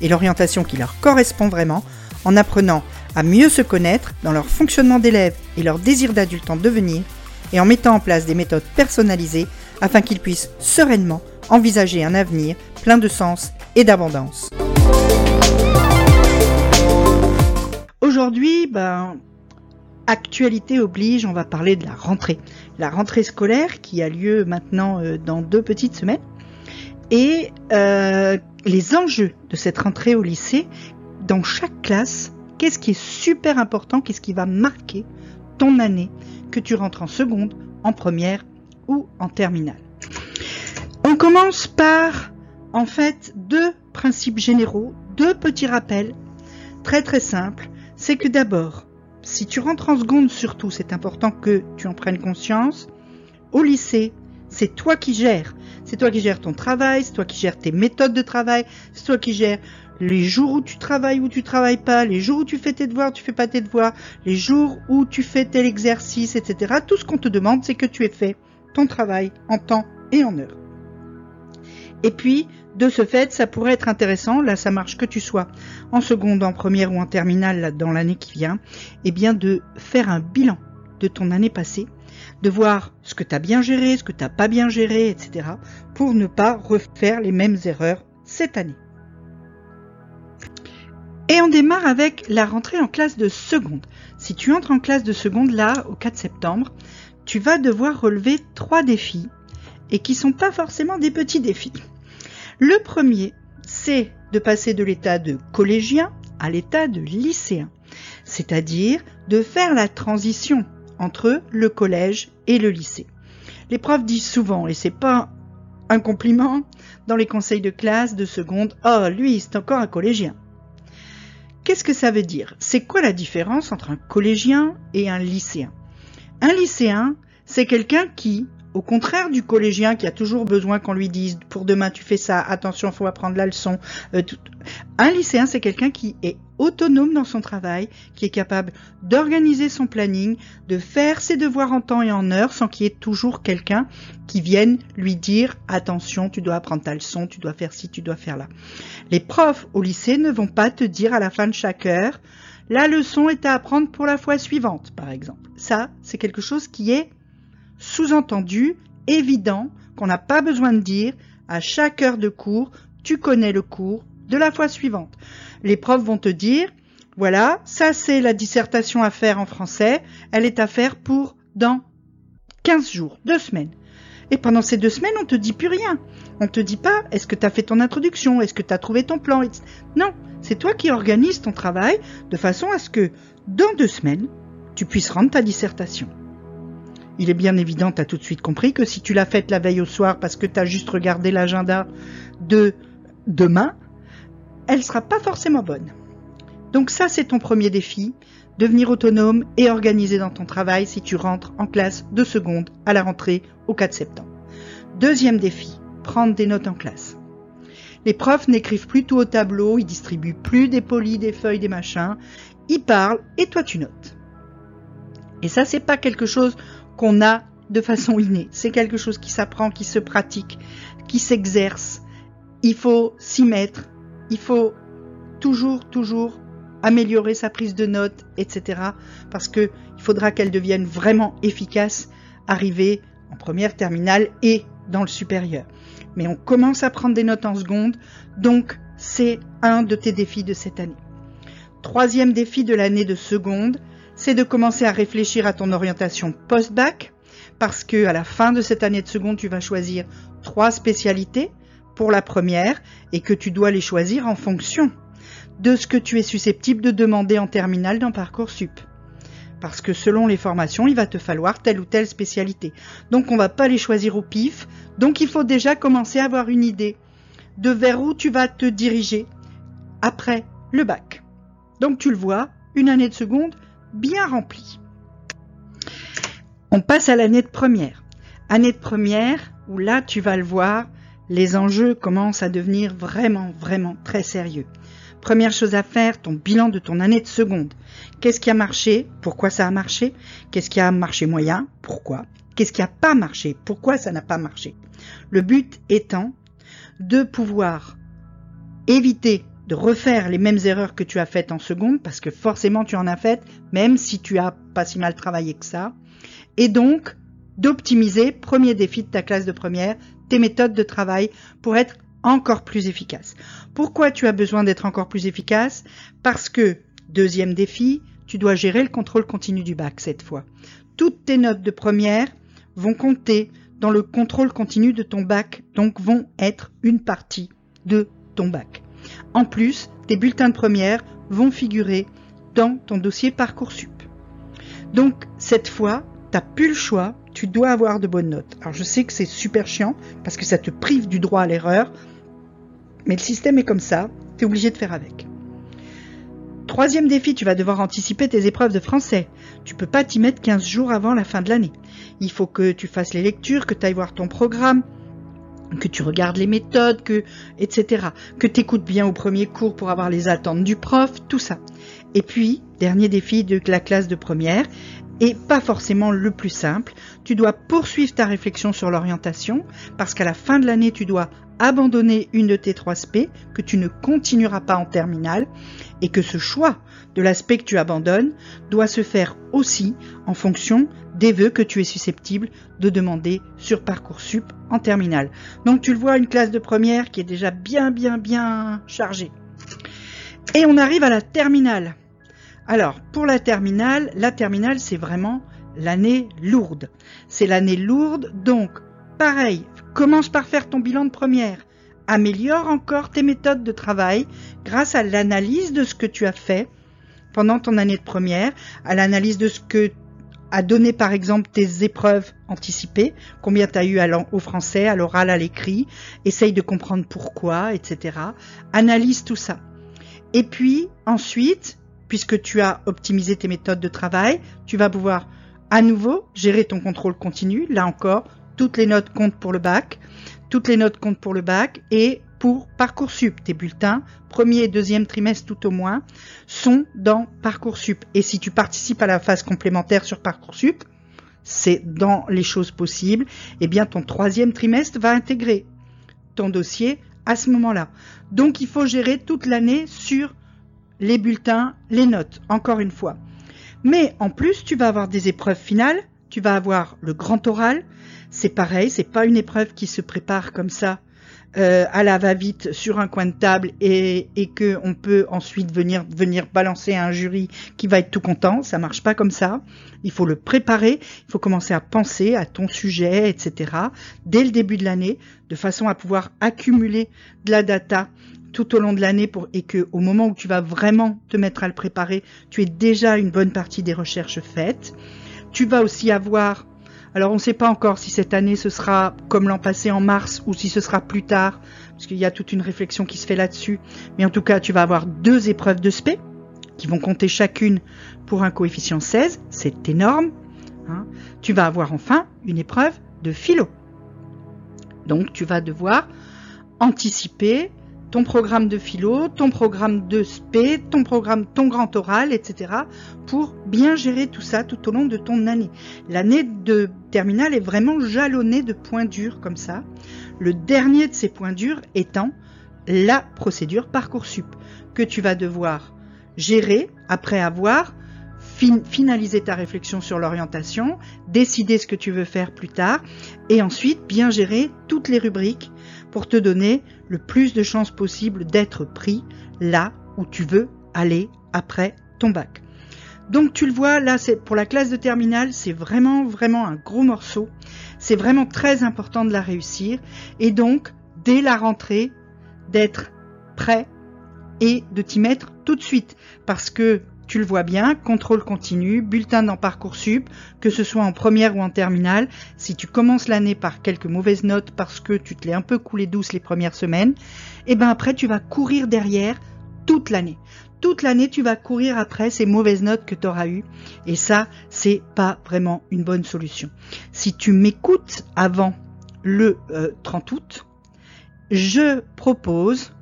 et l'orientation qui leur correspond vraiment en apprenant à mieux se connaître dans leur fonctionnement d'élève et leur désir d'adulte en devenir et en mettant en place des méthodes personnalisées afin qu'ils puissent sereinement envisager un avenir plein de sens et d'abondance. Aujourd'hui, ben, actualité oblige, on va parler de la rentrée. La rentrée scolaire qui a lieu maintenant euh, dans deux petites semaines. Et euh, les enjeux de cette rentrée au lycée, dans chaque classe, qu'est-ce qui est super important, qu'est-ce qui va marquer ton année, que tu rentres en seconde, en première ou en terminale. On commence par, en fait, deux principes généraux, deux petits rappels très très simples. C'est que d'abord, si tu rentres en seconde surtout, c'est important que tu en prennes conscience. Au lycée, c'est toi qui gères. C'est toi qui gères ton travail, c'est toi qui gères tes méthodes de travail, c'est toi qui gères les jours où tu travailles ou tu travailles pas, les jours où tu fais tes devoirs, tu fais pas tes devoirs, les jours où tu fais tel exercice, etc. Tout ce qu'on te demande, c'est que tu aies fait ton travail en temps et en heure. Et puis, de ce fait, ça pourrait être intéressant, là ça marche que tu sois en seconde, en première ou en terminale dans l'année qui vient, eh bien de faire un bilan de ton année passée, de voir ce que tu as bien géré, ce que tu n'as pas bien géré, etc., pour ne pas refaire les mêmes erreurs cette année. Et on démarre avec la rentrée en classe de seconde. Si tu entres en classe de seconde là, au 4 septembre, tu vas devoir relever trois défis et qui sont pas forcément des petits défis. Le premier, c'est de passer de l'état de collégien à l'état de lycéen, c'est-à-dire de faire la transition entre le collège et le lycée. Les profs disent souvent, et c'est pas un compliment, dans les conseils de classe de seconde, oh lui c'est encore un collégien. Qu'est-ce que ça veut dire? C'est quoi la différence entre un collégien et un lycéen? Un lycéen, c'est quelqu'un qui, au contraire du collégien qui a toujours besoin qu'on lui dise pour demain tu fais ça, attention, faut apprendre la leçon. Euh, un lycéen, c'est quelqu'un qui est autonome dans son travail, qui est capable d'organiser son planning, de faire ses devoirs en temps et en heure sans qu'il y ait toujours quelqu'un qui vienne lui dire attention, tu dois apprendre ta leçon, tu dois faire ci, tu dois faire là. Les profs au lycée ne vont pas te dire à la fin de chaque heure la leçon est à apprendre pour la fois suivante, par exemple. Ça, c'est quelque chose qui est sous-entendu, évident, qu'on n'a pas besoin de dire à chaque heure de cours, tu connais le cours de la fois suivante. Les profs vont te dire, voilà, ça c'est la dissertation à faire en français, elle est à faire pour dans 15 jours, deux semaines. Et pendant ces deux semaines, on te dit plus rien. On te dit pas, est-ce que tu as fait ton introduction, est-ce que tu as trouvé ton plan. Non, c'est toi qui organises ton travail de façon à ce que dans deux semaines, tu puisses rendre ta dissertation. Il est bien évident, tu as tout de suite compris que si tu l'as faite la veille au soir parce que tu as juste regardé l'agenda de demain, elle sera pas forcément bonne. Donc ça, c'est ton premier défi, devenir autonome et organisé dans ton travail si tu rentres en classe de seconde à la rentrée au 4 septembre. Deuxième défi, prendre des notes en classe. Les profs n'écrivent plus tout au tableau, ils distribuent plus des polis, des feuilles, des machins, ils parlent et toi tu notes. Et ça, c'est pas quelque chose qu'on a de façon innée. C'est quelque chose qui s'apprend, qui se pratique, qui s'exerce. Il faut s'y mettre. Il faut toujours, toujours améliorer sa prise de notes, etc. Parce que il faudra qu'elle devienne vraiment efficace, arriver en première terminale et dans le supérieur. Mais on commence à prendre des notes en seconde, donc c'est un de tes défis de cette année. Troisième défi de l'année de seconde, c'est de commencer à réfléchir à ton orientation post-bac, parce que à la fin de cette année de seconde, tu vas choisir trois spécialités pour la première et que tu dois les choisir en fonction de ce que tu es susceptible de demander en terminale dans Parcoursup. Parce que selon les formations, il va te falloir telle ou telle spécialité. Donc on va pas les choisir au pif. Donc il faut déjà commencer à avoir une idée de vers où tu vas te diriger après le bac. Donc tu le vois, une année de seconde bien remplie. On passe à l'année de première. Année de première, où là tu vas le voir, les enjeux commencent à devenir vraiment, vraiment très sérieux. Première chose à faire, ton bilan de ton année de seconde. Qu'est-ce qui a marché? Pourquoi ça a marché? Qu'est-ce qui a marché moyen? Pourquoi? Qu'est-ce qui n'a pas marché? Pourquoi ça n'a pas marché? Le but étant de pouvoir éviter de refaire les mêmes erreurs que tu as faites en seconde, parce que forcément tu en as faites, même si tu as pas si mal travaillé que ça, et donc d'optimiser, premier défi de ta classe de première, tes méthodes de travail pour être encore plus efficace. Pourquoi tu as besoin d'être encore plus efficace? Parce que, deuxième défi, tu dois gérer le contrôle continu du bac cette fois. Toutes tes notes de première vont compter dans le contrôle continu de ton bac, donc vont être une partie de ton bac. En plus, tes bulletins de première vont figurer dans ton dossier Parcoursup. Donc, cette fois, tu n'as plus le choix, tu dois avoir de bonnes notes. Alors, je sais que c'est super chiant parce que ça te prive du droit à l'erreur, mais le système est comme ça, tu es obligé de faire avec. Troisième défi, tu vas devoir anticiper tes épreuves de français. Tu peux pas t'y mettre 15 jours avant la fin de l'année. Il faut que tu fasses les lectures, que tu ailles voir ton programme, que tu regardes les méthodes, que, etc. Que tu écoutes bien au premier cours pour avoir les attentes du prof, tout ça. Et puis, dernier défi de la classe de première, et pas forcément le plus simple, tu dois poursuivre ta réflexion sur l'orientation, parce qu'à la fin de l'année, tu dois abandonner une de tes trois SP, que tu ne continueras pas en terminale, et que ce choix de l'aspect que tu abandonnes doit se faire aussi en fonction des vœux que tu es susceptible de demander sur Parcoursup en terminale. Donc tu le vois, une classe de première qui est déjà bien bien bien chargée. Et on arrive à la terminale. Alors, pour la terminale, la terminale c'est vraiment l'année lourde. C'est l'année lourde, donc pareil, commence par faire ton bilan de première. Améliore encore tes méthodes de travail grâce à l'analyse de ce que tu as fait pendant ton année de première, à l'analyse de ce que a donné par exemple tes épreuves anticipées, combien tu as eu au français, à l'oral, à l'écrit, essaye de comprendre pourquoi, etc. Analyse tout ça. Et puis ensuite, puisque tu as optimisé tes méthodes de travail, tu vas pouvoir à nouveau gérer ton contrôle continu. Là encore, toutes les notes comptent pour le bac, toutes les notes comptent pour le bac et pour Parcoursup. Tes bulletins, premier et deuxième trimestre tout au moins, sont dans Parcoursup. Et si tu participes à la phase complémentaire sur Parcoursup, c'est dans les choses possibles, eh bien ton troisième trimestre va intégrer ton dossier à ce moment-là. Donc il faut gérer toute l'année sur les bulletins, les notes, encore une fois. Mais en plus, tu vas avoir des épreuves finales, tu vas avoir le grand oral. C'est pareil, c'est pas une épreuve qui se prépare comme ça euh, à la va-vite sur un coin de table et, et que on peut ensuite venir venir balancer à un jury qui va être tout content. Ça marche pas comme ça. Il faut le préparer. Il faut commencer à penser à ton sujet, etc. Dès le début de l'année, de façon à pouvoir accumuler de la data tout au long de l'année pour et que au moment où tu vas vraiment te mettre à le préparer, tu aies déjà une bonne partie des recherches faites. Tu vas aussi avoir alors on ne sait pas encore si cette année ce sera comme l'an passé en mars ou si ce sera plus tard, parce qu'il y a toute une réflexion qui se fait là-dessus. Mais en tout cas, tu vas avoir deux épreuves de SP qui vont compter chacune pour un coefficient 16, c'est énorme. Hein. Tu vas avoir enfin une épreuve de philo. Donc tu vas devoir anticiper ton programme de philo, ton programme de SP, ton programme, ton grand oral, etc. pour bien gérer tout ça tout au long de ton année. L'année de terminale est vraiment jalonnée de points durs comme ça. Le dernier de ces points durs étant la procédure Parcoursup que tu vas devoir gérer après avoir finalisé ta réflexion sur l'orientation, décider ce que tu veux faire plus tard et ensuite bien gérer toutes les rubriques pour te donner le plus de chances possible d'être pris là où tu veux aller après ton bac. Donc tu le vois, là, c'est pour la classe de terminale, c'est vraiment, vraiment un gros morceau. C'est vraiment très important de la réussir. Et donc, dès la rentrée, d'être prêt et de t'y mettre tout de suite. Parce que tu le vois bien, contrôle continu, bulletin dans Parcoursup, que ce soit en première ou en terminale. Si tu commences l'année par quelques mauvaises notes parce que tu te l'es un peu coulé douce les premières semaines, et eh ben après tu vas courir derrière toute l'année. Toute l'année, tu vas courir après ces mauvaises notes que tu auras eues. Et ça, c'est pas vraiment une bonne solution. Si tu m'écoutes avant le 30 euh, août, je propose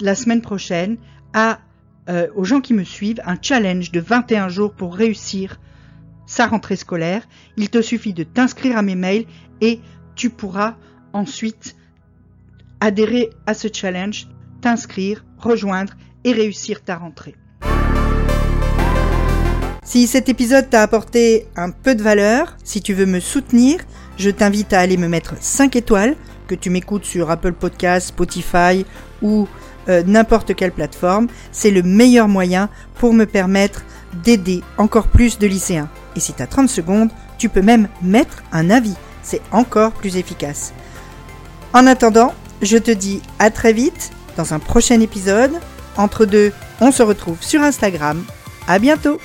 la semaine prochaine à, euh, aux gens qui me suivent un challenge de 21 jours pour réussir sa rentrée scolaire. Il te suffit de t'inscrire à mes mails et tu pourras ensuite adhérer à ce challenge, t'inscrire, rejoindre et réussir ta rentrée. Si cet épisode t'a apporté un peu de valeur, si tu veux me soutenir, je t'invite à aller me mettre 5 étoiles, que tu m'écoutes sur Apple Podcasts, Spotify ou euh, n'importe quelle plateforme. C'est le meilleur moyen pour me permettre d'aider encore plus de lycéens. Et si tu as 30 secondes, tu peux même mettre un avis. C'est encore plus efficace. En attendant, je te dis à très vite dans un prochain épisode. Entre deux, on se retrouve sur Instagram. À bientôt!